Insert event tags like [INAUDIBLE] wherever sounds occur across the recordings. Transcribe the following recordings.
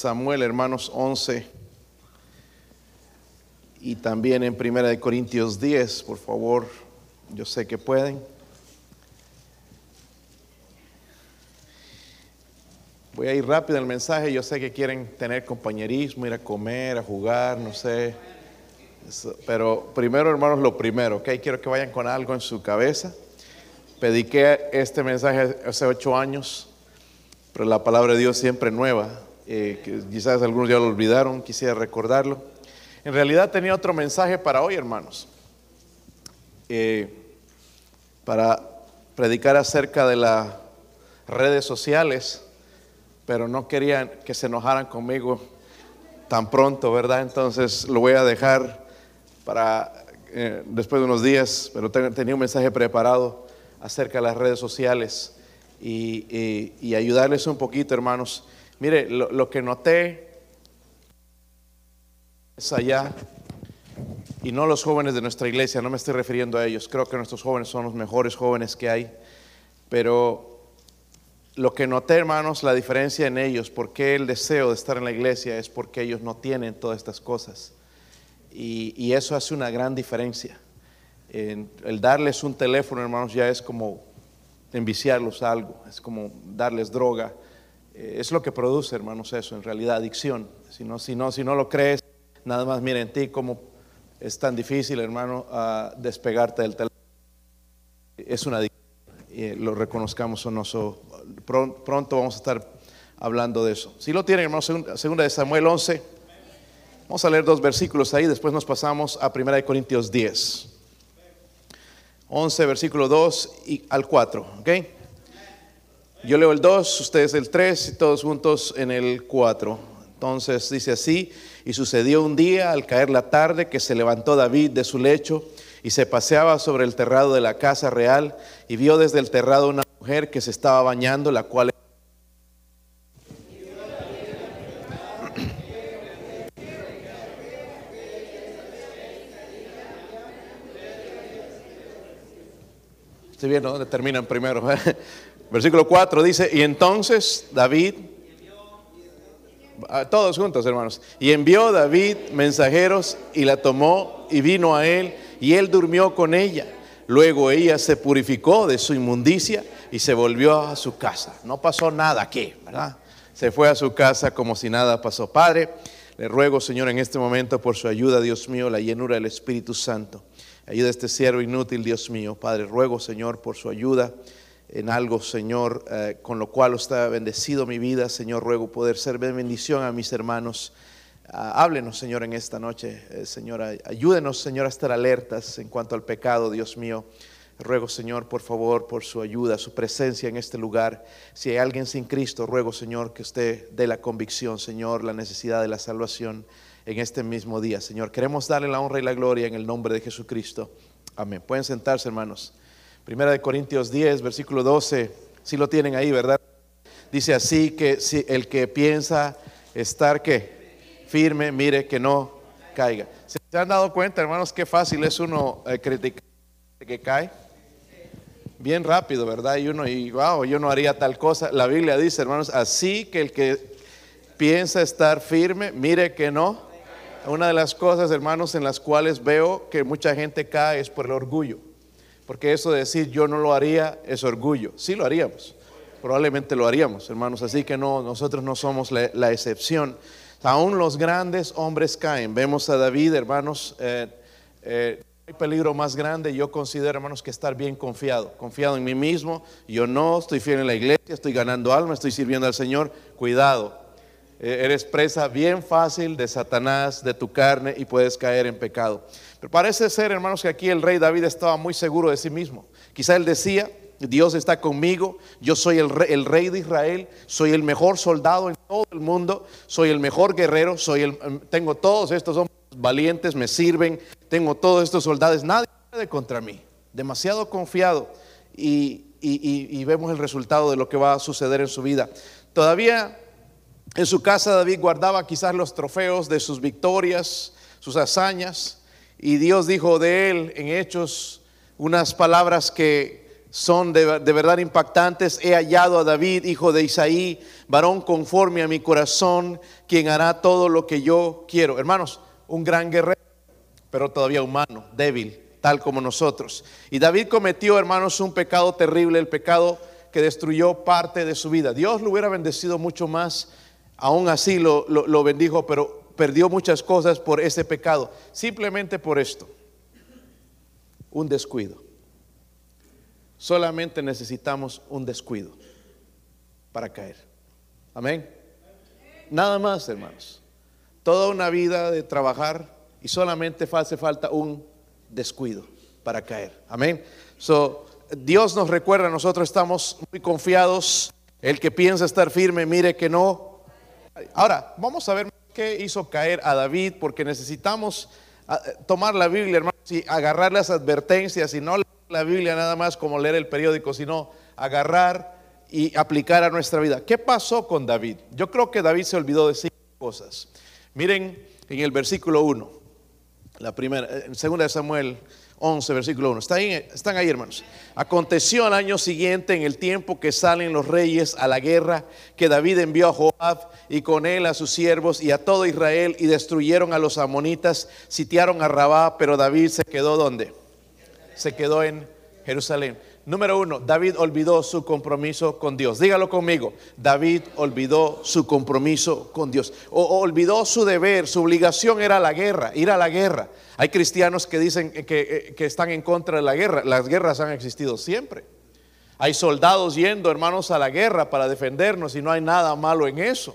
Samuel, hermanos 11, y también en Primera de Corintios 10, por favor, yo sé que pueden. Voy a ir rápido el mensaje, yo sé que quieren tener compañerismo, ir a comer, a jugar, no sé. Pero primero, hermanos, lo primero, ¿ok? Quiero que vayan con algo en su cabeza. Prediqué este mensaje hace ocho años, pero la palabra de Dios siempre nueva. Eh, quizás algunos ya lo olvidaron, quisiera recordarlo. En realidad tenía otro mensaje para hoy, hermanos, eh, para predicar acerca de las redes sociales, pero no querían que se enojaran conmigo tan pronto, ¿verdad? Entonces lo voy a dejar para eh, después de unos días, pero tenía un mensaje preparado acerca de las redes sociales y ayudarles un poquito, hermanos. Mire, lo, que noté es allá, y no los jóvenes de nuestra iglesia, no me estoy refiriendo a ellos, creo que nuestros jóvenes son los mejores jóvenes que hay, pero lo que noté, hermanos, la diferencia en ellos, porque el deseo de estar en la iglesia es porque ellos no tienen todas estas cosas. Y, eso hace una gran diferencia. el darles un teléfono, hermanos, ya es como enviciarlos algo, es como darles droga eh, es lo que produce, hermanos, eso, en realidad, adicción. Si no, si no, si no lo crees, nada más mira en ti cómo es tan difícil, hermano, despegarte del teléfono. Es una adicción. Y lo reconozcamos o no. pronto, vamos a estar hablando de eso. Si lo tienen, hermanos, segunda, de Samuel 11. Vamos a leer dos versículos ahí, después nos pasamos a primera de Corintios 10. 11, versículo 2 y al 4, ¿ok? Yo leo el 2, ustedes el 3 y todos juntos en el 4. Entonces dice así, y sucedió un día al caer la tarde que se levantó David de su lecho y se paseaba sobre el terrado de la casa real y vio desde el terrado una mujer que se estaba bañando, la cual... Estoy viendo dónde terminan primero. Versículo 4 dice, y entonces David, todos juntos hermanos, y envió David mensajeros y la tomó y vino a él y él durmió con ella. Luego ella se purificó de su inmundicia y se volvió a su casa. No pasó nada aquí, ¿verdad? Se fue a su casa como si nada pasó. Padre, le ruego, Señor, en este momento por su ayuda, Dios mío, la llenura del Espíritu Santo. Ayuda a este siervo inútil, Dios mío. Padre, ruego, Señor, por su ayuda en algo, Señor, eh, con lo cual usted ha bendecido mi vida. Señor, ruego poder ser bendición a mis hermanos. Ah, háblenos, Señor, en esta noche. Eh, Señor, ayúdenos, Señor, a estar alertas en cuanto al pecado, Dios mío. Ruego, Señor, por favor, por su ayuda, su presencia en este lugar. Si hay alguien sin Cristo, ruego, Señor, que usted dé la convicción, Señor, la necesidad de la salvación en este mismo día. Señor, queremos darle la honra y la gloria en el nombre de Jesucristo. Amén. Pueden sentarse, hermanos. Primera de Corintios 10, versículo 12, si lo tienen ahí, ¿verdad? Dice así que si el que piensa estar que firme, mire que no caiga. ¿Se han dado cuenta, hermanos, qué fácil es uno eh, criticar que cae? Bien rápido, ¿verdad? Y uno, y wow, yo no haría tal cosa. La Biblia dice, hermanos, así que el que piensa estar firme, mire que no. Una de las cosas, hermanos, en las cuales veo que mucha gente cae es por el orgullo. Porque eso de decir yo no lo haría es orgullo. Sí lo haríamos. Probablemente lo haríamos, hermanos. Así que no, nosotros no somos la, excepción. Aún los grandes hombres caen. Vemos a David, hermanos. Eh, eh, hay peligro más grande, yo considero, hermanos, que estar bien confiado, confiado en mí mismo. Yo no estoy fiel en la iglesia, estoy ganando alma, estoy sirviendo al Señor. Cuidado, eres presa bien fácil de Satanás, de tu carne y puedes caer en pecado. Pero parece ser, hermanos, que aquí el rey David estaba muy seguro de sí mismo. Quizá él decía, Dios está conmigo, yo soy el rey, de Israel, soy el mejor soldado en todo el mundo, soy el mejor guerrero, soy el, em, tengo todos estos hombres valientes, me sirven, tengo todos estos soldados, nadie puede contra mí. Demasiado confiado y, y vemos el resultado de lo que va a suceder en su vida. Todavía en su casa David guardaba quizás los trofeos de sus victorias, sus hazañas, y Dios dijo de él en Hechos unas palabras que son de, de, verdad impactantes. He hallado a David, hijo de Isaí, varón conforme a mi corazón, quien hará todo lo que yo quiero. Hermanos, un gran guerrero, pero todavía humano, débil, tal como nosotros. Y David cometió, hermanos, un pecado terrible, el pecado que destruyó parte de su vida. Dios lo hubiera bendecido mucho más, aún así lo, bendijo, pero perdió muchas cosas por ese pecado, simplemente por esto, un descuido. Solamente necesitamos un descuido para caer. Amén. Nada más, hermanos. Toda una vida de trabajar y solamente hace falta un descuido para caer. Amén. So, Dios nos recuerda, nosotros estamos muy confiados. El que piensa estar firme, mire que no. Ahora, vamos a ver qué hizo caer a David, porque necesitamos ah, tomar la Biblia, hermanos, y agarrar las advertencias y no la Biblia nada más como leer el periódico, sino agarrar y aplicar a nuestra vida. ¿Qué pasó con David? Yo creo que David se olvidó de cinco cosas. Miren en el versículo 1, la primera, en segunda de Samuel 11, versículo 1. ¿Están ahí, están ahí, hermanos. Aconteció al año siguiente, en el tiempo que salen los reyes a la guerra, que David envió a Joab y con él a sus siervos y a todo Israel y destruyeron a los amonitas, sitiaron a Rabá, pero David se quedó donde? Se quedó en Jerusalén. Número uno, David olvidó su compromiso con Dios. Dígalo conmigo. David olvidó su compromiso con Dios. O, olvidó su deber, su obligación era la guerra, ir a la guerra. Hay cristianos que dicen que, que están en contra de la guerra. Las guerras han existido siempre. Hay soldados yendo, hermanos, a la guerra para defendernos y no hay nada malo en eso.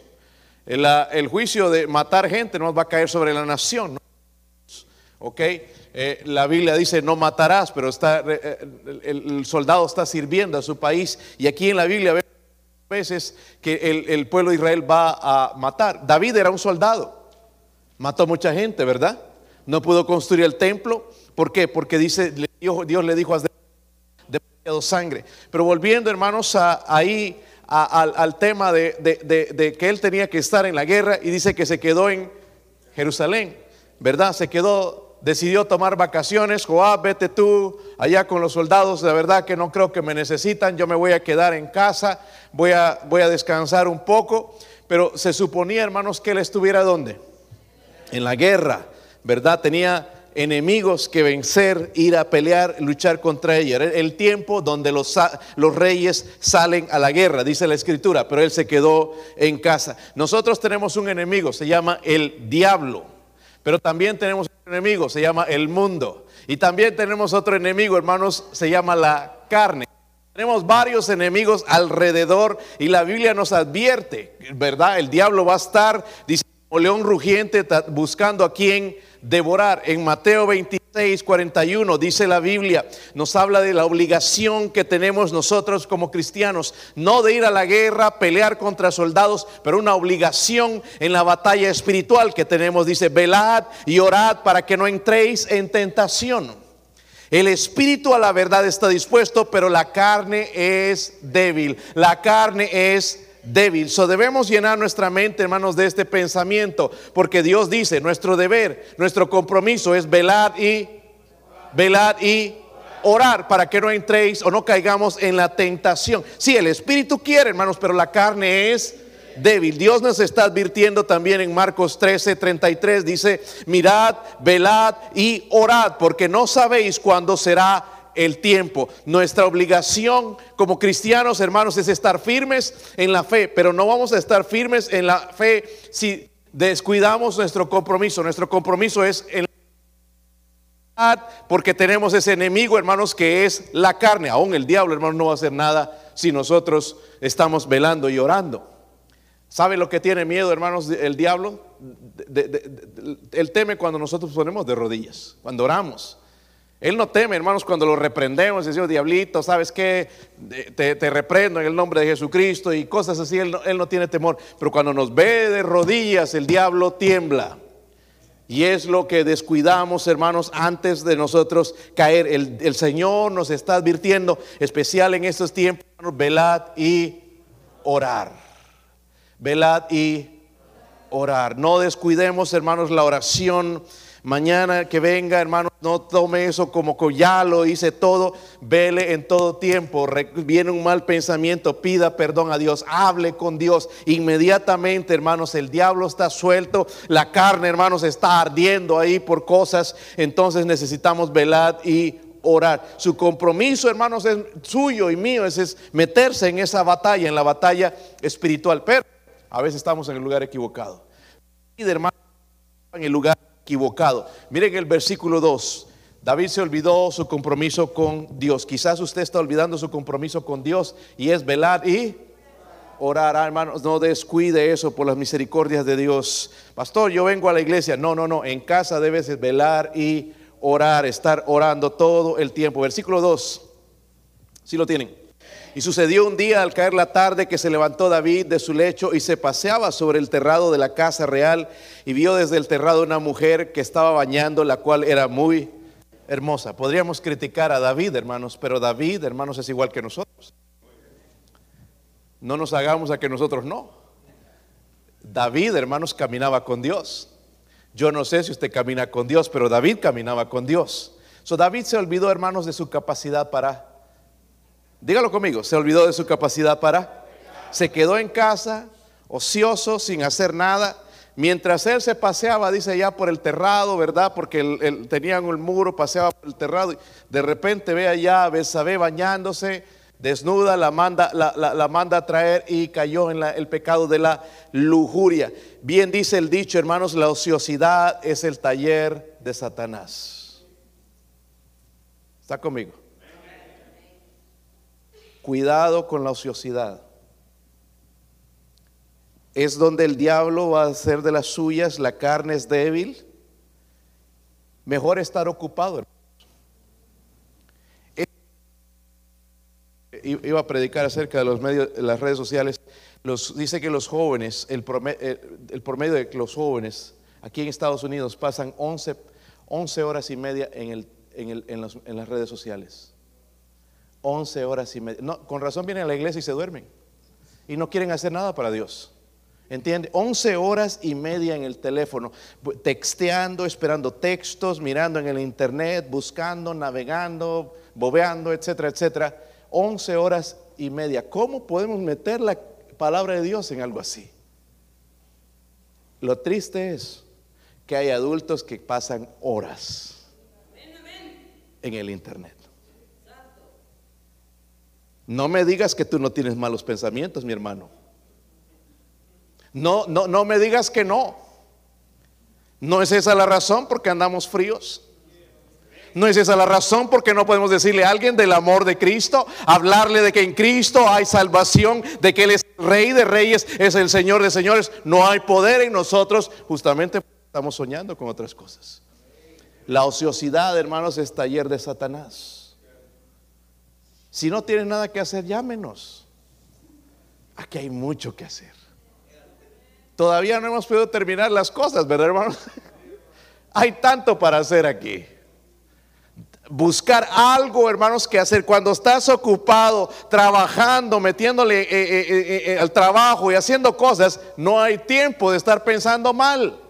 El, juicio de matar gente no va a caer sobre la nación. ¿Ok? Eh, la Biblia dice no matarás, pero está, eh, el, soldado está sirviendo a su país. Y aquí en la Biblia veces que el, pueblo de Israel va a matar. David era un soldado, mató mucha gente, ¿verdad? No pudo construir el templo. ¿Por qué? Porque dice, Dios, le dijo, has demasiado sangre. Pero volviendo, hermanos, a, ahí a, al, tema de que él tenía que estar en la guerra y dice que se quedó en Jerusalén, ¿verdad? Se quedó decidió tomar vacaciones. Joab, vete tú allá con los soldados. La verdad que no creo que me necesitan. Yo me voy a quedar en casa. Voy a, voy a descansar un poco. Pero se suponía, hermanos, que él estuviera donde? En la guerra, ¿verdad? Tenía enemigos que vencer, ir a pelear, luchar contra. Era el tiempo donde los, los reyes salen a la guerra, dice la escritura, pero él se quedó en casa. Nosotros tenemos un enemigo, se llama el diablo, pero también tenemos enemigo, se llama el mundo. Y también tenemos otro enemigo, hermanos, se llama la carne. Tenemos varios enemigos alrededor y la Biblia nos advierte, ¿verdad? El diablo va a estar, dice, como león rugiente, buscando a quien devorar. En Mateo 26, 41 dice la Biblia, nos habla de la obligación que tenemos nosotros como cristianos, no de ir a la guerra, pelear contra soldados, pero una obligación en la batalla espiritual que tenemos. Dice, velad y orad para que no entréis en tentación. El espíritu a la verdad está dispuesto, pero la carne es débil. La carne es débil. So debemos llenar nuestra mente, hermanos, de este pensamiento, porque Dios dice, nuestro deber, nuestro compromiso es velar y velar y orar para que no entréis o no caigamos en la tentación. Sí, el espíritu quiere, hermanos, pero la carne es débil. Dios nos está advirtiendo también en Marcos 13, 33, dice, mirad, velad y orad, porque no sabéis cuándo será el tiempo. Nuestra obligación como cristianos, hermanos, es estar firmes en la fe, pero no vamos a estar firmes en la fe si descuidamos nuestro compromiso. Nuestro compromiso es en la porque tenemos ese enemigo, hermanos, que es la carne. Aún el diablo, hermanos, no va a hacer nada si nosotros estamos velando y orando. ¿Sabe lo que tiene miedo, hermanos, el diablo? De, él teme cuando nosotros ponemos de rodillas, cuando oramos. Él no teme, hermanos, cuando lo reprendemos, decimos, diablito, ¿sabes qué? Te, reprendo en el nombre de Jesucristo y cosas así, él no, tiene temor. Pero cuando nos ve de rodillas, el diablo tiembla. Y es lo que descuidamos, hermanos, antes de nosotros caer. El, el Señor nos está advirtiendo, especial en estos tiempos, velad y orar. Velad y orar. No descuidemos, hermanos, la oración Mañana que venga, hermano, no tome eso como que ya lo hice todo. Vele en todo tiempo. Viene un mal pensamiento, pida perdón a Dios. Hable con Dios. Inmediatamente, hermanos, el diablo está suelto. La carne, hermanos, está ardiendo ahí por cosas. Entonces necesitamos velar y orar. Su compromiso, hermanos, es suyo y mío. Es, es meterse en esa batalla, en la batalla espiritual. Pero a veces estamos en el lugar equivocado. Y de hermano, en el lugar equivocado. Miren el versículo 2. David se olvidó su compromiso con Dios. Quizás usted está olvidando su compromiso con Dios y es velar y orar. Ah, hermanos, no descuide eso por las misericordias de Dios. Pastor, yo vengo a la iglesia. No, no, no. En casa debes velar y orar, estar orando todo el tiempo. Versículo 2. Si lo tienen. Y sucedió un día al caer la tarde que se levantó David de su lecho y se paseaba sobre el terrado de la casa real y vio desde el terrado una mujer que estaba bañando, la cual era muy hermosa. Podríamos criticar a David, hermanos, pero David, hermanos, es igual que nosotros. No nos hagamos a que nosotros no. David, hermanos, caminaba con Dios. Yo no sé si usted camina con Dios, pero David caminaba con Dios. So David se olvidó, hermanos, de su capacidad para Dígalo conmigo, se olvidó de su capacidad para, se quedó en casa, ocioso, sin hacer nada. Mientras él se paseaba, dice ya por el terrado, ¿verdad? Porque él, tenían el muro, paseaba por el terrado. de repente ve allá a Besabé bañándose, desnuda, la manda, la, manda a traer y cayó en el pecado de la lujuria. Bien dice el dicho, hermanos, la ociosidad es el taller de Satanás. ¿Está conmigo? Cuidado con la ociosidad. Es donde el diablo va a hacer de las suyas, la carne es débil. Mejor estar ocupado. Iba a predicar acerca de los medios, las redes sociales. Los, dice que los jóvenes, el promedio, el promedio, de los jóvenes aquí en Estados Unidos pasan 11, 11 horas y media en, el, en, el, en, en las redes sociales. 11 horas y media. No, con razón vienen a la iglesia y se duermen. Y no quieren hacer nada para Dios. ¿Entiende? 11 horas y media en el teléfono, texteando, esperando textos, mirando en el internet, buscando, navegando, bobeando, etcétera, etcétera. 11 horas y media. ¿Cómo podemos meter la palabra de Dios en algo así? Lo triste es que hay adultos que pasan horas en el internet. No me digas que tú no tienes malos pensamientos, mi hermano. No, no, no me digas que no. No es esa la razón porque andamos fríos. No es esa la razón porque no podemos decirle a alguien del amor de Cristo, hablarle de que en Cristo hay salvación, de que Él es Rey de Reyes, es el Señor de Señores. No hay poder en nosotros, justamente estamos soñando con otras cosas. La ociosidad, hermanos, es taller de Satanás. Si no tienen nada que hacer, llámenos. Aquí hay mucho que hacer. Todavía no hemos podido terminar las cosas, ¿verdad, hermanos? [LAUGHS] hay tanto para hacer aquí. Buscar algo, hermanos, que hacer. Cuando estás ocupado, trabajando, metiéndole eh, eh, eh, al trabajo y haciendo cosas, no hay tiempo de estar pensando mal.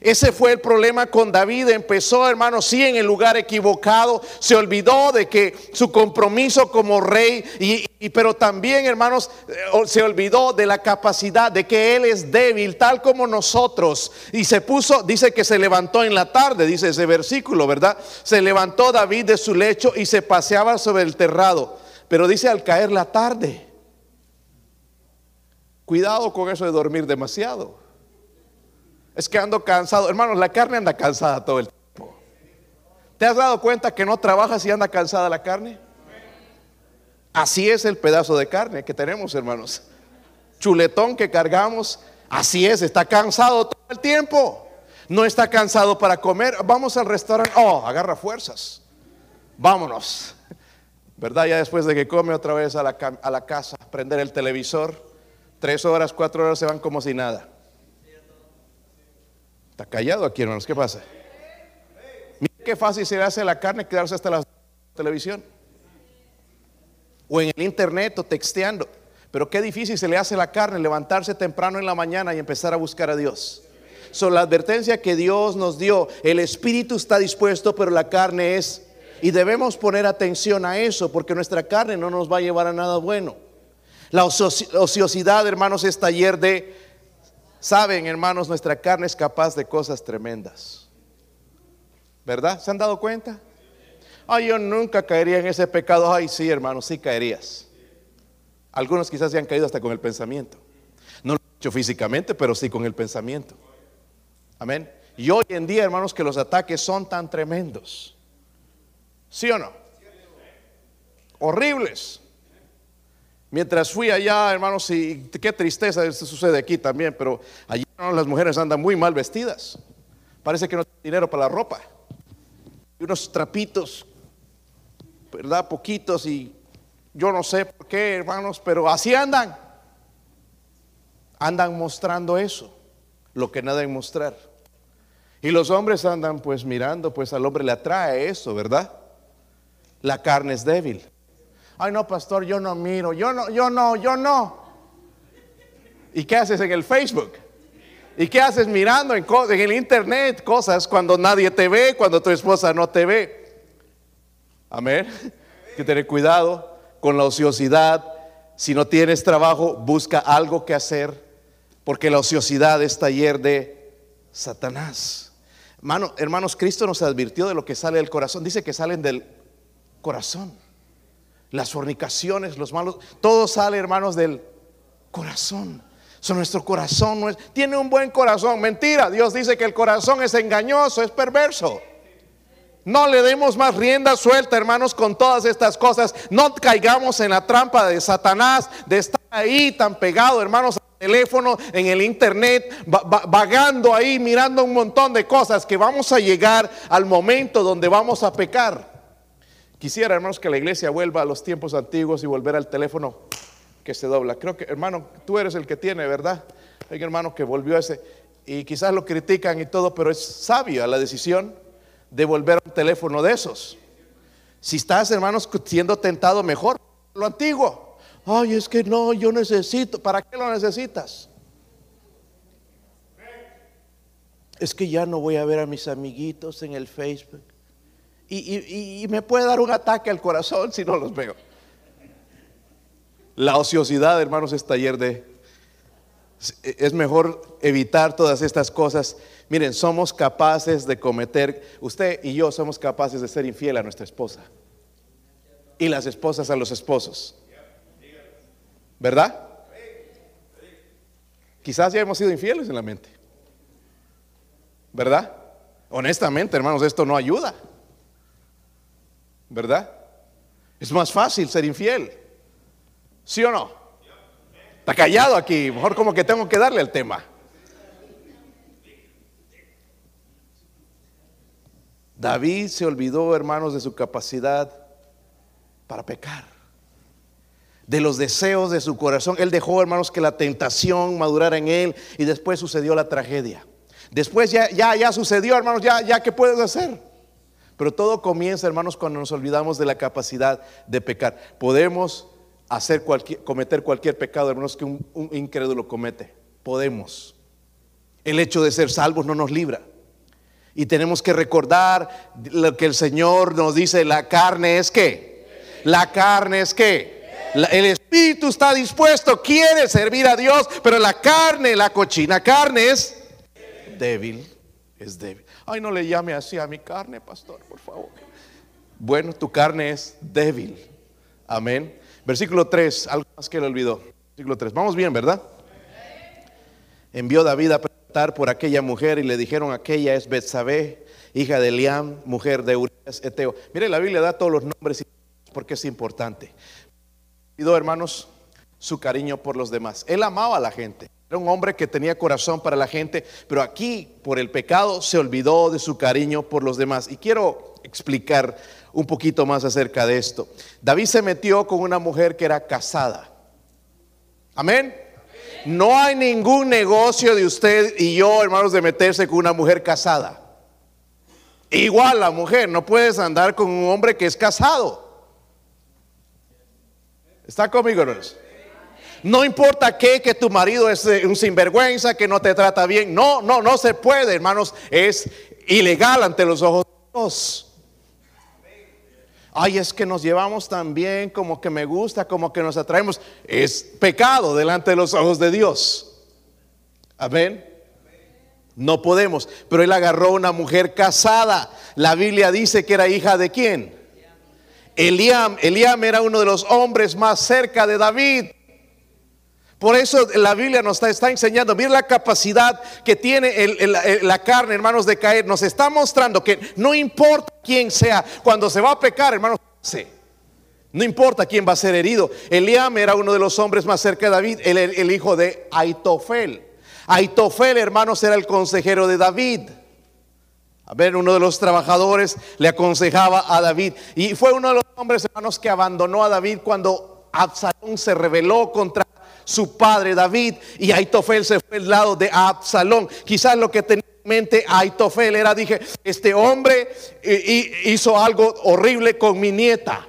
Ese fue el problema con David. Empezó, hermanos, sí, en el lugar equivocado. Se olvidó de que su compromiso como rey, y, pero también, hermanos, eh, se olvidó de la capacidad de que él es débil, tal como nosotros. Y se puso, dice que se levantó en la tarde, dice ese versículo, ¿verdad? Se levantó David de su lecho y se paseaba sobre el terrado. Pero dice al caer la tarde. Cuidado con eso de dormir demasiado. Es que ando cansado. Hermanos, la carne anda cansada todo el tiempo. ¿Te has dado cuenta que no trabajas y anda cansada la carne? Así es el pedazo de carne que tenemos, hermanos. Chuletón que cargamos, así es, está cansado todo el tiempo. No está cansado para comer. Vamos al restaurante. Oh, agarra fuerzas. Vámonos. ¿Verdad? Ya después de que come otra vez a la, a la casa, prender el televisor. Tres horas, cuatro horas se van como si nada. Está callado aquí, hermanos. ¿Qué pasa? Mira qué fácil se le hace a la carne quedarse hasta la televisión. O en el internet o texteando. Pero qué difícil se le hace a la carne levantarse temprano en la mañana y empezar a buscar a Dios. Son la advertencia que Dios nos dio. El espíritu está dispuesto, pero la carne es... Y debemos poner atención a eso, porque nuestra carne no nos va a llevar a nada bueno. La ociosidad, hermanos, es taller de... Saben, hermanos, nuestra carne es capaz de cosas tremendas. ¿Verdad? ¿Se han dado cuenta? Ay, yo nunca caería en ese pecado. Ay, sí, hermanos, sí caerías. Algunos quizás se han caído hasta con el pensamiento. No lo he hecho físicamente, pero sí con el pensamiento. Amén. Y hoy en día, hermanos, que los ataques son tan tremendos. ¿Sí o no? Horribles. Mientras fui allá, hermanos, y qué tristeza esto sucede aquí también, pero allí las mujeres andan muy mal vestidas. Parece que no tienen dinero para la ropa. Y unos trapitos, ¿verdad? Poquitos y yo no sé por qué, hermanos, pero así andan. Andan mostrando eso, lo que nada deben mostrar. Y los hombres andan pues mirando, pues al hombre le atrae eso, ¿verdad? La carne es débil. Ay, no, pastor, yo no miro, yo no, yo no, yo no. ¿Y qué haces en el Facebook? ¿Y qué haces mirando en, el internet cosas cuando nadie te ve, cuando tu esposa no te ve? Amén. Hay que tener cuidado con la ociosidad. Si no tienes trabajo, busca algo que hacer, porque la ociosidad es taller de Satanás. hermanos, Cristo nos advirtió de lo que sale del corazón. Dice que salen del corazón. Las fornicaciones, los malos, todo sale, hermanos, del corazón. Nuestro corazón no es, tiene un buen corazón. Mentira, Dios dice que el corazón es engañoso, es perverso. No le demos más rienda suelta, hermanos, con todas estas cosas. No caigamos en la trampa de Satanás, de estar ahí tan pegado, hermanos, al teléfono, en el internet, vagando ahí, mirando un montón de cosas, que vamos a llegar al momento donde vamos a pecar. Quisiera, hermanos, que la iglesia vuelva a los tiempos antiguos y volver al teléfono que se dobla. Creo que, hermano, tú eres el que tiene, ¿verdad? Hay un hermano que volvió a ese, y quizás lo critican y todo, pero es sabia la decisión de volver a un teléfono de esos. Si estás, hermanos, siendo tentado, mejor lo antiguo. Ay, es que no, yo necesito. ¿Para qué lo necesitas? Es que ya no voy a ver a mis amiguitos en el Facebook. Y, y me puede dar un ataque al corazón si no los veo. La ociosidad, hermanos, es taller de... Es mejor evitar todas estas cosas Miren, somos capaces de cometer, usted y yo somos capaces de ser infiel a nuestra esposa. Y las esposas a los esposos. ¿Verdad? Quizás ya hemos sido infieles en la mente. ¿Verdad? Honestamente, hermanos, esto no ayuda. ¿Verdad? Es más fácil ser infiel. ¿Sí o no? Está callado aquí. Mejor como que tengo que darle el tema. David se olvidó, hermanos, de su capacidad para pecar, de los deseos de su corazón. Él dejó, hermanos, que la tentación madurara en él y después sucedió la tragedia. Después ya, ya, ya sucedió, hermanos, ya, ya, ¿qué puedes hacer? Pero todo comienza, hermanos, cuando nos olvidamos de la capacidad de pecar. Podemos hacer cualquier, cometer cualquier pecado, hermanos, que un, un incrédulo comete. Podemos. El hecho de ser salvos no nos libra. Y tenemos que recordar lo que el Señor nos dice, la carne es que, la carne es que, el espíritu está dispuesto, quiere servir a Dios, pero la carne, la cochina carne es débil, es débil. Ay, no le llame así a mi carne, pastor, por favor. Bueno, tu carne es débil. Amén. Versículo 3, algo más que le olvidó. Versículo 3. Vamos bien, ¿verdad? Envió David a por aquella mujer y le dijeron aquella es Betsabé, hija de Liam, mujer de Urias Eteo. Mire, la Biblia da todos los nombres porque es importante. Pido, hermanos, su cariño por los demás. Él amaba a la gente. Era un hombre que tenía corazón para la gente, pero aquí por el pecado se olvidó de su cariño por los demás. Y quiero explicar un poquito más acerca de esto. David se metió con una mujer que era casada. Amén. No hay ningún negocio de usted y yo, hermanos, de meterse con una mujer casada. Igual la mujer, no puedes andar con un hombre que es casado. ¿Está conmigo, hermanos? No importa qué, que tu marido es eh, un sinvergüenza, que no te trata bien. No, no, no se puede, hermanos. Es ilegal ante los ojos de Dios. Ay, es que nos llevamos tan bien, como que me gusta, como que nos atraemos. Es pecado delante de los ojos de Dios. Amén. No podemos. Pero él agarró una mujer casada. La Biblia dice que era hija de quién? Eliam. Eliam era uno de los hombres más cerca de David. Por eso la Biblia nos está, enseñando, mira la capacidad que tiene la carne, hermanos, de caer. Nos está mostrando que no importa quién sea, cuando se va a pecar, hermanos, no importa quién va a ser herido. Eliam era uno de los hombres más cerca de David, el, el hijo de Aitofel. Aitofel, hermanos, era el consejero de David. A ver, uno de los trabajadores le aconsejaba a David. Y fue uno de los hombres, hermanos, que abandonó a David cuando Absalón se rebeló contra su padre David y Aitofel se fue al lado de Absalón. Quizás lo que tenía en mente Aitofel era, dije, este hombre hizo algo horrible con mi nieta.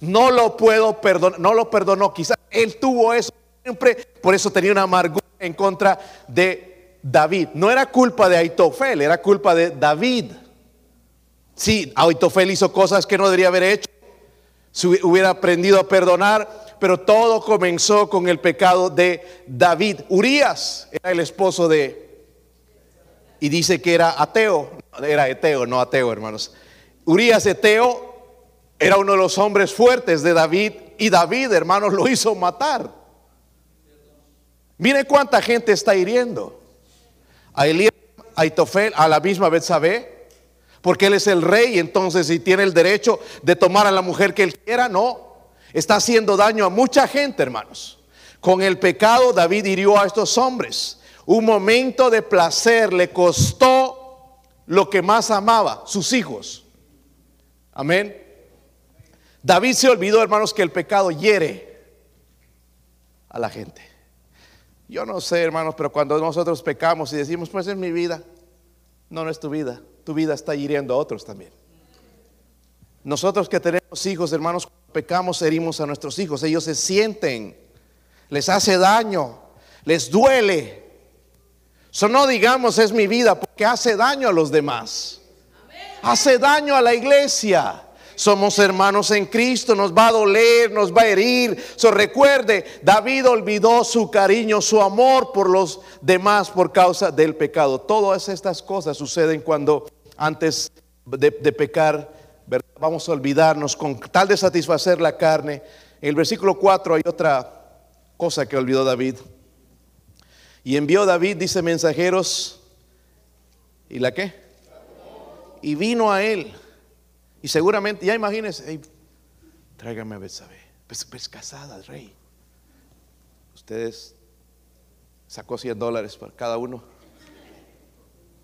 No lo puedo perdonar, no lo perdonó. Quizás él tuvo eso siempre, por eso tenía una amargura en contra de David. No era culpa de Aitofel, era culpa de David. Sí, Aitofel hizo cosas que no debería haber hecho. Si hubiera aprendido a perdonar, pero todo comenzó con el pecado de David. Urias era el esposo de, y dice que era ateo, era eteo, no ateo, hermanos. Urias eteo era uno de los hombres fuertes de David y David, hermanos, lo hizo matar. Mire cuánta gente está hiriendo. A Elías, a Itofel, a la misma Betsabé, porque él es el rey, entonces si tiene el derecho de tomar a la mujer que él quiera, no. Está haciendo daño a mucha gente, hermanos. Con el pecado David hirió a estos hombres. Un momento de placer le costó lo que más amaba, sus hijos. Amén. David se olvidó, hermanos, que el pecado hiere a la gente. Yo no sé, hermanos, pero cuando nosotros pecamos y decimos, pues es mi vida, no, no es tu vida. Tu vida está hiriendo a otros también. Nosotros que tenemos hijos, hermanos, pecamos, herimos a nuestros hijos. Ellos se sienten, les hace daño, les duele. Eso no digamos es mi vida porque hace daño a los demás. Hace daño a la iglesia. Somos hermanos en Cristo, nos va a doler, nos va a herir. So, recuerde, David olvidó su cariño, su amor por los demás por causa del pecado. Todas estas cosas suceden cuando antes de pecar Vamos a olvidarnos con tal de satisfacer la carne. En el versículo 4 hay otra cosa que olvidó David. Y envió David, dice mensajeros, ¿y la qué? Y vino a él. Y seguramente, ya imagínense, tráigame a Betsabé. Pues, pues casada, rey. Ustedes sacó 100 dólares para cada uno.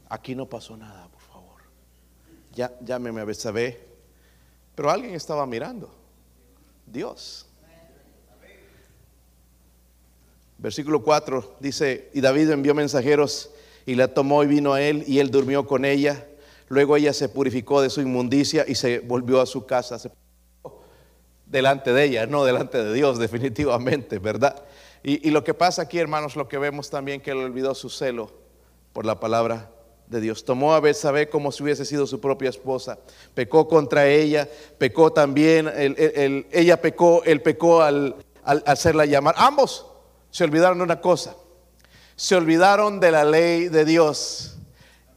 Aquí no pasó nada, por favor. Ya, llámeme a Betsabé. Pero alguien estaba mirando. Dios. Versículo 4 dice, y David envió mensajeros y la tomó y vino a él y él durmió con ella. Luego ella se purificó de su inmundicia y se volvió a su casa. delante de ella, no delante de Dios, [LAUGHS] definitivamente, ¿verdad? Y, y, lo que pasa aquí, hermanos, lo que vemos también que él olvidó su celo por la palabra de Dios. Tomó a Betsabé como si hubiese sido su propia esposa. Pecó contra ella, pecó también, ella pecó, él pecó al, hacerla llamar. Ambos se olvidaron de una cosa. Se olvidaron de la ley de Dios.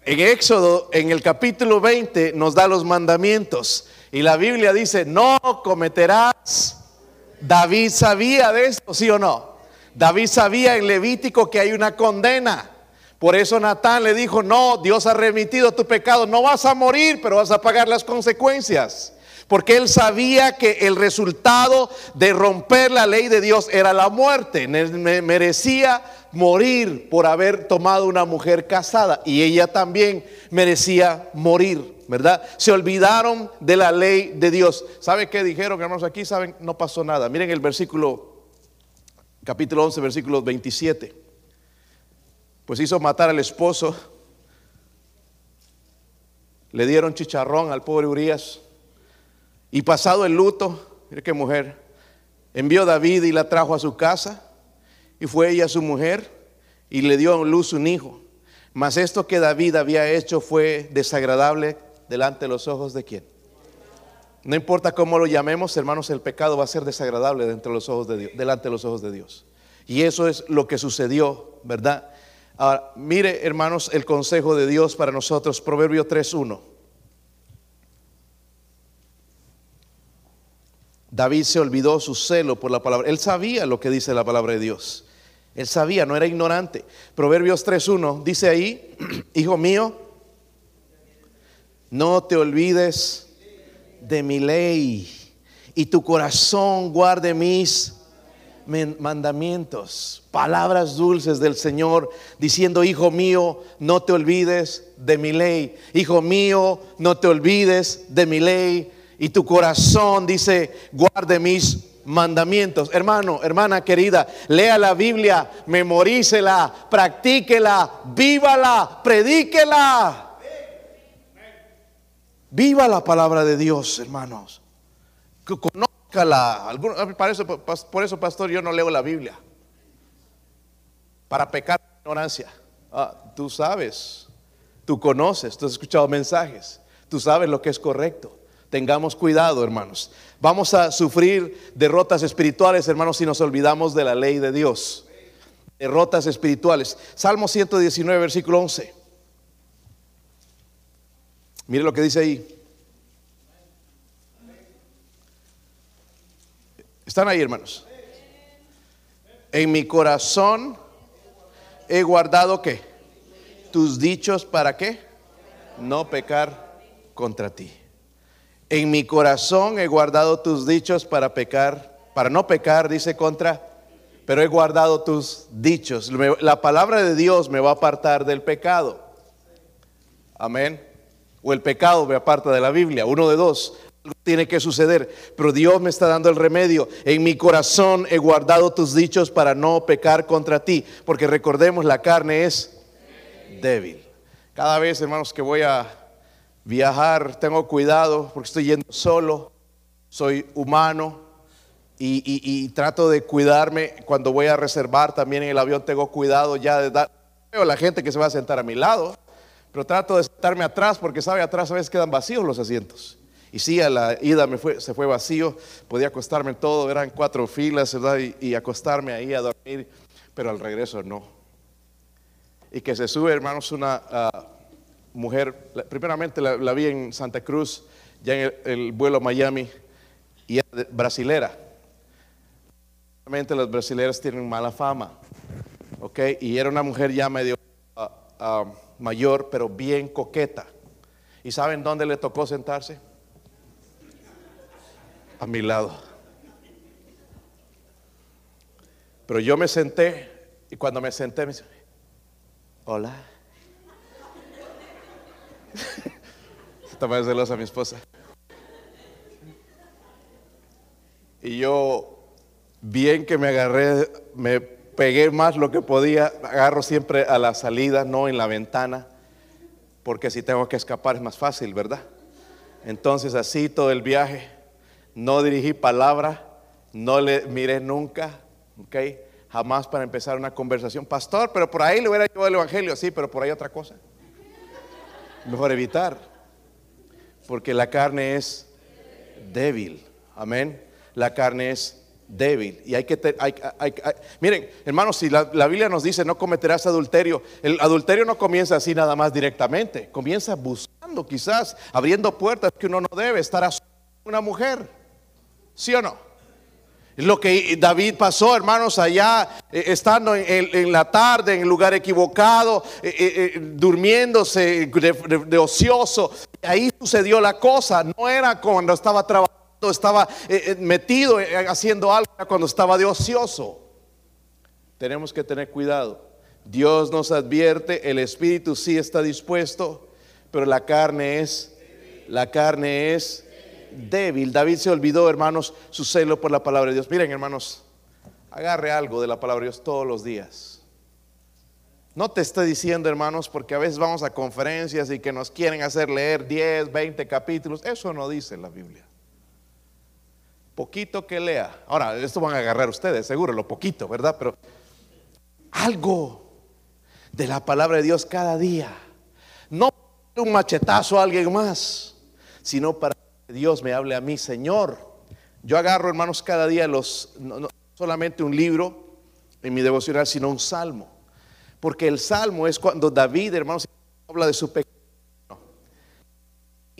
En Éxodo, en el capítulo 20, nos da los mandamientos. Y la Biblia dice, no cometerás. David sabía de esto, ¿sí o no? David sabía en Levítico que hay una condena. Por eso Natán le dijo, no, Dios ha remitido tu pecado, no vas a morir, pero vas a pagar las consecuencias. Porque él sabía que el resultado de romper la ley de Dios era la muerte. Merecía morir por haber tomado una mujer casada. Y ella también merecía morir, ¿verdad? Se olvidaron de la ley de Dios. ¿Sabe qué dijeron, hermanos? Aquí saben, no pasó nada. Miren el versículo, capítulo 11, versículo 27 pues hizo matar al esposo. Le dieron chicharrón al pobre Urias. Y pasado el luto, mire qué mujer, Envió David y la trajo a su casa, y fue ella su mujer, y le dio a luz un hijo. Mas esto que David había hecho fue desagradable delante de los ojos de quién. No importa cómo lo llamemos, hermanos, el pecado va a ser desagradable de los ojos de Dios, delante de los ojos de Dios. Y eso es lo que sucedió, ¿verdad? Ahora, mire, hermanos, el consejo de Dios para nosotros, Proverbio 3.1. David se olvidó su celo por la palabra. Él sabía lo que dice la palabra de Dios. Él sabía, no era ignorante. Proverbios 3.1 dice ahí, [CLEARS THROAT] hijo mío, no te olvides de mi ley y tu corazón guarde mis mandamientos, palabras dulces del Señor, diciendo, hijo mío, no te olvides de mi ley. Hijo mío, no te olvides de mi ley. Y tu corazón dice, guarde mis mandamientos. Hermano, hermana querida, lea la Biblia, memorícela, practíquela, vívala, predíquela. Viva la palabra de Dios, hermanos. Por eso, pastor, yo no leo la Biblia. Para pecar ignorancia. Ah, tú sabes, tú conoces, tú has escuchado mensajes, tú sabes lo que es correcto. Tengamos cuidado, hermanos. Vamos a sufrir derrotas espirituales, hermanos, si nos olvidamos de la ley de Dios. Derrotas espirituales. Salmo 119, versículo 11. Mire lo que dice ahí. ¿Están ahí, hermanos? En mi corazón he guardado qué? Tus dichos para qué? No pecar contra ti. En mi corazón he guardado tus dichos para pecar, para no pecar, dice contra, pero he guardado tus dichos. La palabra de Dios me va a apartar del pecado. Amén o el pecado me aparta de la Biblia, uno de dos. Tiene que suceder, pero Dios me está dando el remedio. En mi corazón he guardado tus dichos para no pecar contra ti, porque recordemos, la carne es débil. Cada vez, hermanos, que voy a viajar, tengo cuidado porque estoy yendo solo, soy humano y, trato de cuidarme. Cuando voy a reservar también en el avión, tengo cuidado ya de dar. Veo la gente que se va a sentar a mi lado pero trato de estarme atrás porque sabe, atrás a veces quedan vacíos los asientos. Y sí, a la ida me fue, se fue vacío, podía acostarme todo, eran cuatro filas, ¿verdad? Y, acostarme ahí a dormir, pero al regreso no. Y que se sube, hermanos, una ah, mujer, primeramente la, vi en Santa Cruz, ya en el, vuelo a Miami, y era brasilera. Realmente las brasileras tienen mala fama, ¿ok? Y era una mujer ya medio... Ah, ah, mayor, pero bien coqueta. ¿Y saben dónde le tocó sentarse? A mi lado. Pero yo me senté y cuando me senté me dice, hola. [LAUGHS] Estaba celosa mi esposa. Y yo, bien que me agarré, me pegué más lo que podía, agarro siempre a la salida, no en la ventana, porque si tengo que escapar es más fácil, ¿verdad? Entonces así todo el viaje, no dirigí palabra, no le miré nunca, ¿ok? Jamás para empezar una conversación. Pastor, pero por ahí le hubiera llevado el Evangelio, sí, pero por ahí otra cosa. Mejor evitar, porque la carne es débil, amén. La carne es débil. Y hay que, miren, hermanos, si la, Biblia nos dice no cometerás adulterio, el adulterio no comienza así nada más directamente, comienza buscando quizás, abriendo puertas que uno no debe, estar a una mujer, ¿sí o no? Lo que David pasó, hermanos, allá, eh, estando en, la tarde, en el lugar equivocado, eh, eh, durmiéndose de, de ocioso. Ahí sucedió la cosa, no era cuando estaba trabajando estaba metido haciendo algo cuando estaba de ocioso. Tenemos que tener cuidado. Dios nos advierte, el espíritu sí está dispuesto, pero la carne es, la carne es débil. David se olvidó, hermanos, su celo por la palabra de Dios. Miren, hermanos, agarre algo de la palabra de Dios todos los días. No te estoy diciendo, hermanos, porque a veces vamos a conferencias y que nos quieren hacer leer 10, 20 capítulos. Eso no dice la Biblia. poquito que lea. Ahora, esto van a agarrar ustedes, seguro, lo poquito, ¿verdad? Pero algo de la palabra de Dios cada día. No un machetazo a alguien más, sino para Dios me hable a mí, Señor. Yo agarro, hermanos, cada día los, no, solamente un libro en mi devocional, sino un salmo. Porque el salmo es cuando David, hermanos, habla de su pecado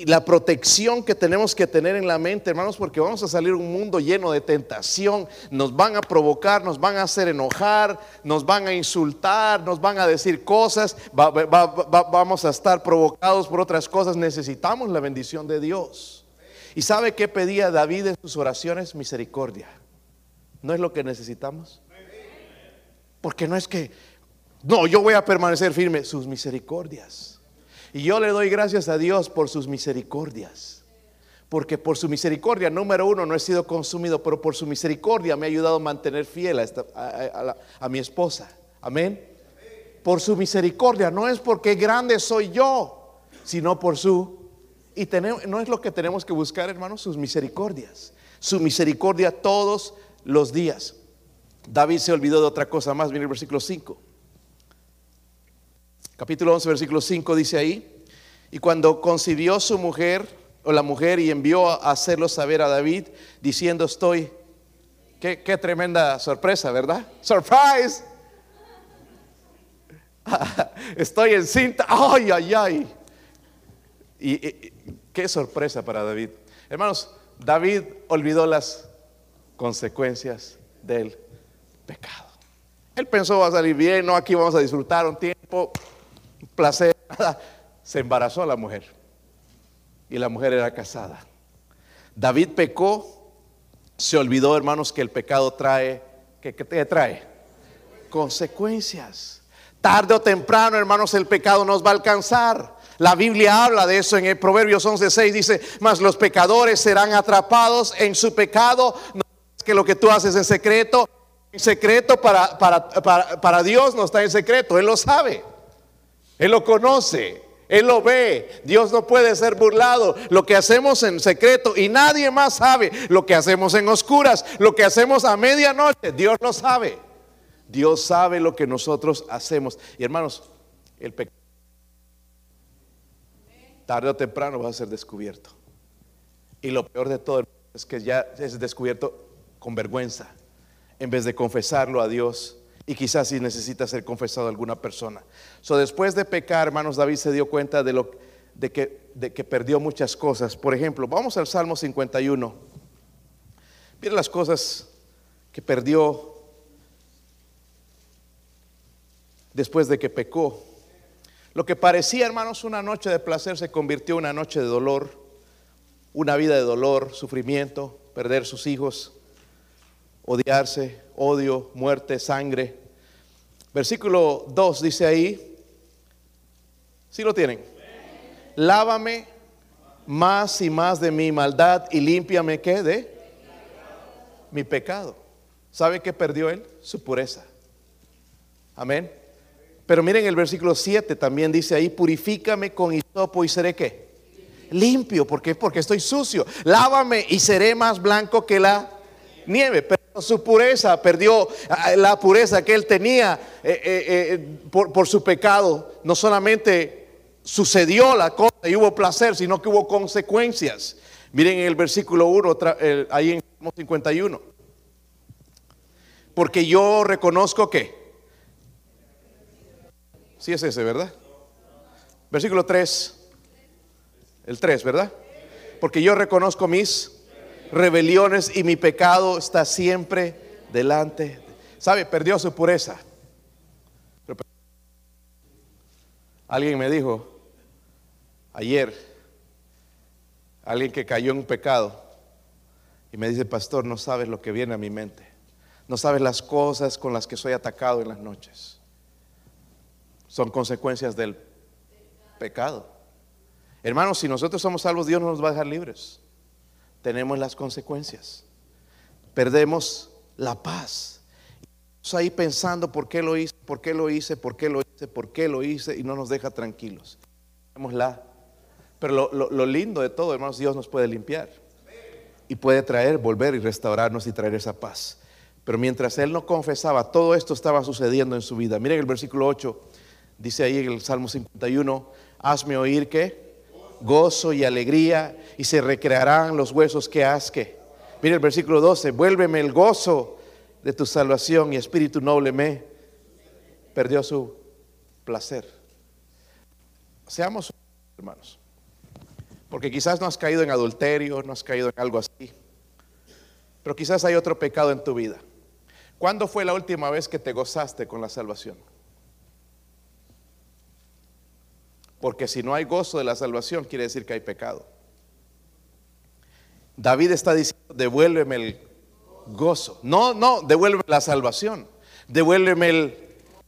y la protección que tenemos que tener en la mente, hermanos, porque vamos a salir un mundo lleno de tentación, nos van a provocar, nos van a hacer enojar, nos van a insultar, nos van a decir cosas, vamos a estar provocados por otras cosas, necesitamos la bendición de Dios. ¿Y sabe qué pedía David en sus oraciones? Misericordia. ¿No es lo que necesitamos? Porque no es que, no, yo voy a permanecer firme, sus misericordias. Y yo le doy gracias a Dios por sus misericordias. Porque por su misericordia, número uno, no he sido consumido, pero por su misericordia me ha ayudado a mantener fiel a, mi esposa. Amén. Por su misericordia, no es porque grande soy yo, sino por su... Y tenemos, no es lo que tenemos que buscar, hermanos, sus misericordias. Su misericordia todos los días. David se olvidó de otra cosa más, viene el versículo 5 capítulo 11, versículo 5 dice ahí, y cuando concibió su mujer o la mujer y envió a hacerlo saber a David, diciendo estoy, qué, tremenda sorpresa, ¿verdad? Surprise. [LAUGHS] estoy encinta, ay, ay, ay. Y, qué sorpresa para David. Hermanos, David olvidó las consecuencias del pecado. Él pensó va a salir bien, no, aquí vamos a disfrutar un tiempo placer, [LAUGHS] se embarazó la mujer. Y la mujer era casada. David pecó, se olvidó, hermanos, que el pecado trae, ¿qué, te trae? Consecuencias. Tarde o temprano, hermanos, el pecado nos va a alcanzar. La Biblia habla de eso en el Proverbios 11:6 dice, "Mas los pecadores serán atrapados en su pecado, no es que lo que tú haces en secreto, en secreto para, para, para Dios no está en secreto, él lo sabe." Él lo conoce, Él lo ve. Dios no puede ser burlado. Lo que hacemos en secreto y nadie más sabe. Lo que hacemos en oscuras, lo que hacemos a medianoche, Dios lo sabe. Dios sabe lo que nosotros hacemos. Y hermanos, el pecado tarde o temprano va a ser descubierto. Y lo peor de todo es que ya es descubierto con vergüenza. En vez de confesarlo a Dios y quizás si necesita ser confesado a alguna persona. So, después de pecar, hermanos, David se dio cuenta de, lo, de, que, de que perdió muchas cosas. Por ejemplo, vamos al Salmo 51. Miren las cosas que perdió después de que pecó. Lo que parecía, hermanos, una noche de placer se convirtió en una noche de dolor, una vida de dolor, sufrimiento, perder sus hijos, odiarse, odio, muerte, sangre. Versículo 2 dice ahí, si lo tienen? Lávame más y más de mi maldad y límpiame que de mi pecado. ¿Sabe qué perdió él? Su pureza. Amén. Pero miren el versículo 7 también dice ahí, purifícame con hisopo y seré qué? Limpio, ¿por? Porque estoy sucio. Lávame y seré más blanco que la nieve su pureza, perdió ah, la pureza que él tenía eh, eh, eh, por, su pecado. No solamente sucedió la cosa y hubo placer, sino que hubo consecuencias. Miren en el versículo 1, ahí en 51. Porque yo reconozco que, si es ese, ¿verdad? Versículo 3, el 3, ¿verdad? Porque yo reconozco mis rebeliones y mi pecado está siempre delante. ¿Sabe? Perdió su pureza. Alguien me dijo ayer, alguien que cayó en un pecado, y me dice, pastor, no sabes lo que viene a mi mente. No sabes las cosas con las que soy atacado en las noches. Son consecuencias del pecado. Hermanos, si nosotros somos salvos, Dios nos va a dejar libres tenemos las consecuencias. Perdemos la paz. Estamos ahí pensando por qué lo hice, por qué lo hice, por qué lo hice, por qué lo hice y no nos deja tranquilos. Tenemos la. Pero lo, lindo de todo, hermanos, Dios nos puede limpiar. y puede traer, volver y restaurarnos y traer esa paz. Pero mientras él no confesaba, todo esto estaba sucediendo en su vida. Miren el versículo 8, dice ahí en el Salmo 51, hazme oír que gozo y alegría y se recrearán los huesos que asque. Mire el versículo 12, vuélveme el gozo de tu salvación y espíritu noble me perdió su placer. Seamos hermanos, porque quizás no has caído en adulterio, no has caído en algo así, pero quizás hay otro pecado en tu vida. ¿Cuándo fue la última vez que te gozaste con la salvación? Porque si no hay gozo de la salvación, quiere decir que hay pecado. David está diciendo, devuélveme el gozo. No, no, devuélveme la salvación. Devuélveme el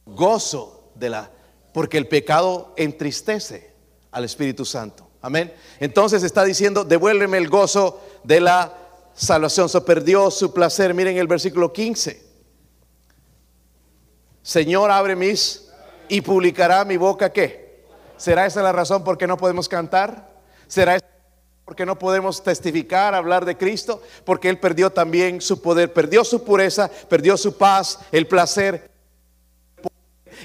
gozo de la... Porque el pecado entristece al Espíritu Santo. Amén. Entonces está diciendo, devuélveme el gozo de la salvación. Se perdió su placer. Miren el versículo 15. Señor, abre mis y publicará mi boca qué. ¿Será esa la razón por qué no podemos cantar? ¿Será esa porque no podemos testificar, hablar de Cristo? Porque Él perdió también su poder, perdió su pureza, perdió su paz, el placer,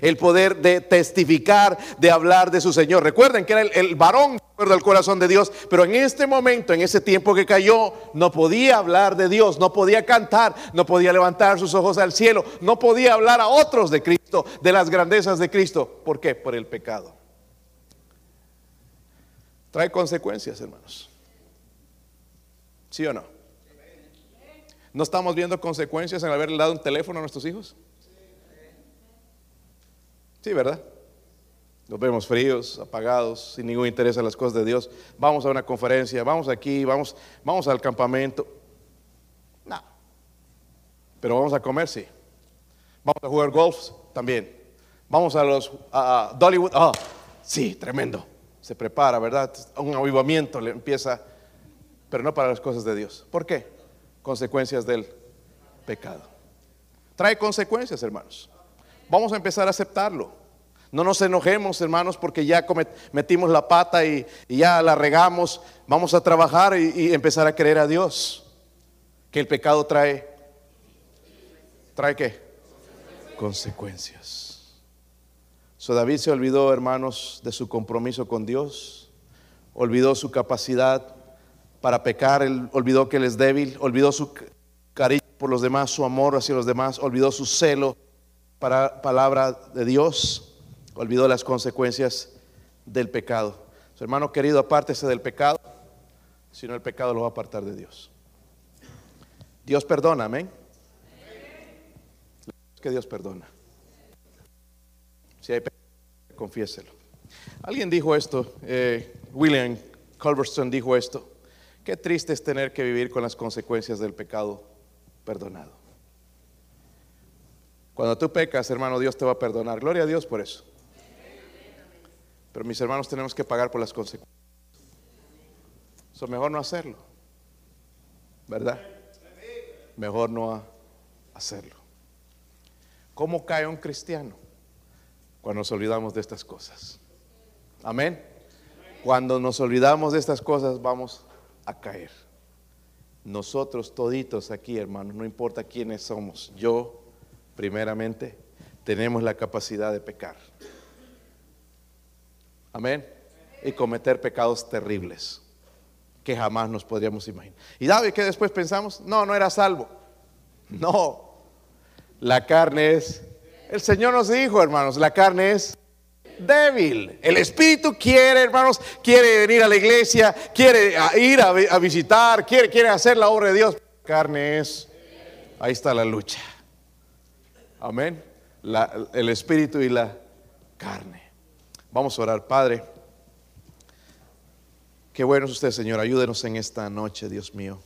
el poder de testificar, de hablar de su Señor. Recuerden que era el, varón del corazón de Dios, pero en este momento, en ese tiempo que cayó, no podía hablar de Dios, no podía cantar, no podía levantar sus ojos al cielo, no podía hablar a otros de Cristo, de las grandezas de Cristo. ¿Por qué? Por el pecado. Trae consecuencias, hermanos. ¿Sí o no? ¿No estamos viendo consecuencias en haberle dado un teléfono a nuestros hijos? Sí, ¿verdad? Nos vemos fríos, apagados, sin ningún interés en las cosas de Dios. Vamos a una conferencia, vamos aquí, vamos, vamos al campamento. No. Pero vamos a comer, sí. Vamos a jugar golf también. Vamos a los a Dollywood. Ah, sí, tremendo. Se prepara, ¿verdad? Un avivamiento le empieza pero no para las cosas de Dios. ¿Por qué? Consecuencias del pecado. Trae consecuencias, hermanos. Vamos a empezar a aceptarlo. No nos enojemos, hermanos, porque ya metimos la pata y, ya la regamos. Vamos a trabajar y, empezar a creer a Dios. Que el pecado trae. ¿Trae qué? Consecuencias. So David se olvidó, hermanos, de su compromiso con Dios. Olvidó su capacidad para pecar, él olvidó que él es débil, olvidó su cariño por los demás, su amor hacia los demás, olvidó su celo para palabra de Dios, olvidó las consecuencias del pecado. Su hermano querido, apártese del pecado, si no el pecado lo va a apartar de Dios. Dios perdona, amén. Que Dios perdona. Confiéselo. Alguien dijo esto, eh, William Culverstone dijo esto. Qué triste es tener que vivir con las consecuencias del pecado perdonado. Cuando tú pecas, hermano, Dios te va a perdonar. Gloria a Dios por eso. Pero mis hermanos tenemos que pagar por las consecuencias. Es mejor no hacerlo. ¿Verdad? Mejor no hacerlo. ¿Cómo cae un cristiano? Cuando nos olvidamos de estas cosas. Amén. Cuando nos olvidamos de estas cosas, vamos a caer. Nosotros toditos aquí, hermanos, no importa quiénes somos, yo primeramente tenemos la capacidad de pecar. Amén. Y cometer pecados terribles que jamás nos podríamos imaginar. ¿Y David que después pensamos? No, no era salvo. No, la carne es... El Señor nos dijo, hermanos, la carne es débil. El Espíritu quiere, hermanos, quiere venir a la iglesia, quiere ir a, visitar, quiere, quiere hacer la obra de Dios. Carne es, ahí está la lucha. Amén. el Espíritu y la carne. Vamos a orar, Padre. Qué bueno es usted, Señor. Ayúdenos en esta noche, Dios mío.